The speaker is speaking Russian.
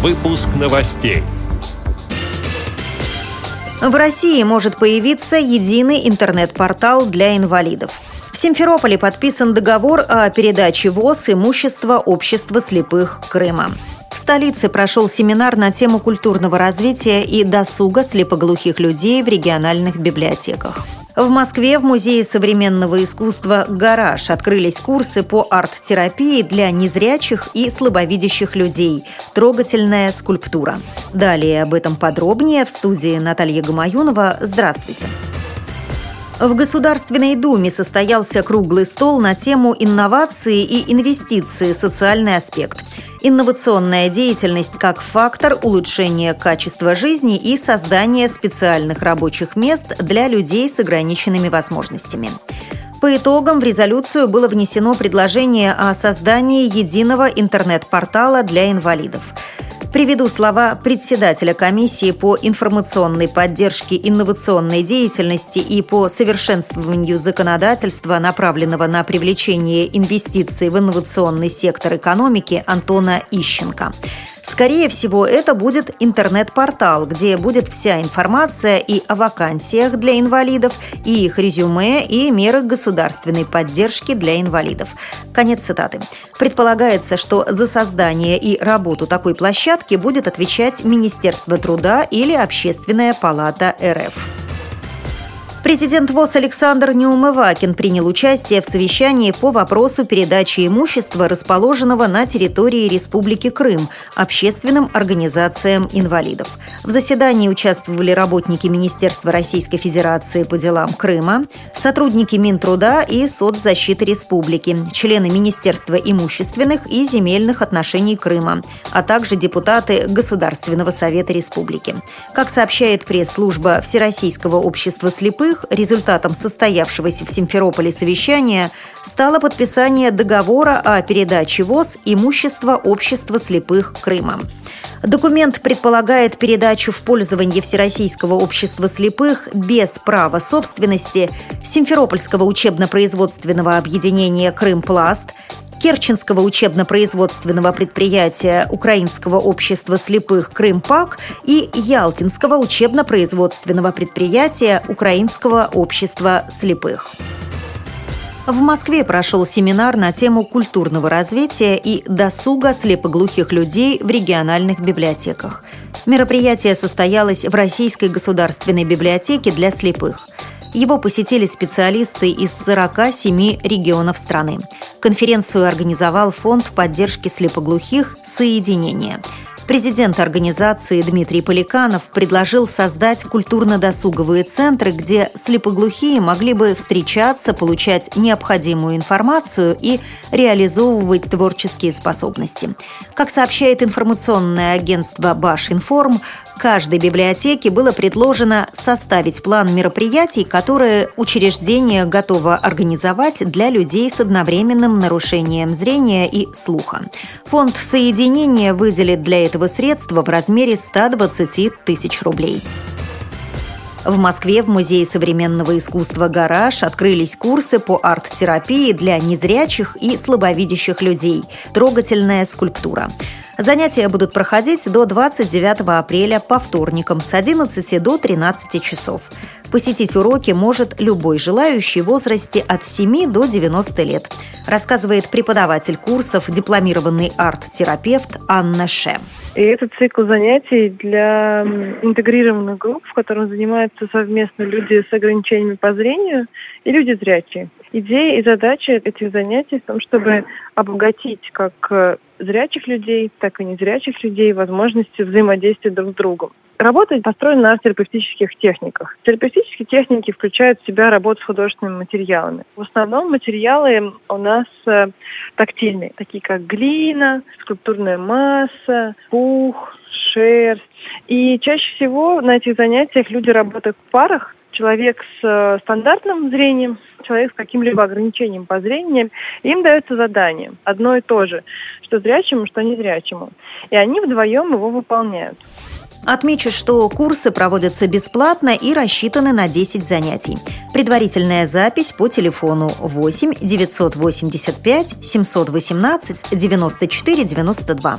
Выпуск новостей. В России может появиться единый интернет-портал для инвалидов. В Симферополе подписан договор о передаче ВОЗ имущества общества слепых Крыма. В столице прошел семинар на тему культурного развития и досуга слепоглухих людей в региональных библиотеках. В Москве в Музее современного искусства «Гараж» открылись курсы по арт-терапии для незрячих и слабовидящих людей. Трогательная скульптура. Далее об этом подробнее в студии Наталья Гамаюнова. Здравствуйте. В Государственной Думе состоялся круглый стол на тему инновации и инвестиции. Социальный аспект. Инновационная деятельность как фактор улучшения качества жизни и создания специальных рабочих мест для людей с ограниченными возможностями. По итогам в резолюцию было внесено предложение о создании единого интернет-портала для инвалидов. Приведу слова председателя комиссии по информационной поддержке инновационной деятельности и по совершенствованию законодательства, направленного на привлечение инвестиций в инновационный сектор экономики Антона Ищенко. Скорее всего, это будет интернет-портал, где будет вся информация и о вакансиях для инвалидов, и их резюме, и меры государственной поддержки для инвалидов. Конец цитаты. Предполагается, что за создание и работу такой площадки будет отвечать Министерство труда или Общественная палата РФ. Президент ВОЗ Александр Неумывакин принял участие в совещании по вопросу передачи имущества, расположенного на территории Республики Крым, общественным организациям инвалидов. В заседании участвовали работники Министерства Российской Федерации по делам Крыма, сотрудники Минтруда и соцзащиты республики, члены Министерства имущественных и земельных отношений Крыма, а также депутаты Государственного совета республики. Как сообщает пресс-служба Всероссийского общества слепых, во результатом состоявшегося в Симферополе совещания стало подписание договора о передаче ВОЗ имущества общества слепых Крыма. Документ предполагает передачу в пользование Всероссийского общества слепых без права собственности Симферопольского учебно-производственного объединения «Крымпласт», Керченского учебно-производственного предприятия Украинского общества слепых «Крымпак» и Ялтинского учебно-производственного предприятия Украинского общества слепых. В Москве прошел семинар на тему культурного развития и досуга слепоглухих людей в региональных библиотеках. Мероприятие состоялось в Российской государственной библиотеке для слепых – его посетили специалисты из 47 регионов страны. Конференцию организовал Фонд поддержки слепоглухих «Соединение». Президент организации Дмитрий Поликанов предложил создать культурно-досуговые центры, где слепоглухие могли бы встречаться, получать необходимую информацию и реализовывать творческие способности. Как сообщает информационное агентство «Башинформ», каждой библиотеке было предложено составить план мероприятий, которые учреждение готово организовать для людей с одновременным нарушением зрения и слуха. Фонд соединения выделит для этого средства в размере 120 тысяч рублей. В Москве в Музее современного искусства «Гараж» открылись курсы по арт-терапии для незрячих и слабовидящих людей. Трогательная скульптура. Занятия будут проходить до 29 апреля по вторникам с 11 до 13 часов. Посетить уроки может любой желающий в возрасте от 7 до 90 лет, рассказывает преподаватель курсов, дипломированный арт-терапевт Анна Ше. И это цикл занятий для интегрированных групп, в котором занимаются совместно люди с ограничениями по зрению и люди зрячие. Идея и задача этих занятий в том, чтобы обогатить как э, зрячих людей, так и незрячих людей возможности взаимодействия друг с другом. Работа построена на терапевтических техниках. Терапевтические техники включают в себя работу с художественными материалами. В основном материалы у нас э, тактильные, такие как глина, скульптурная масса, пух, шерсть. И чаще всего на этих занятиях люди работают в парах, человек с э, стандартным зрением, человек с каким-либо ограничением по зрению, им дается задание, одно и то же, что зрячему, что незрячему. И они вдвоем его выполняют. Отмечу, что курсы проводятся бесплатно и рассчитаны на 10 занятий. Предварительная запись по телефону 8 985 718 94 92.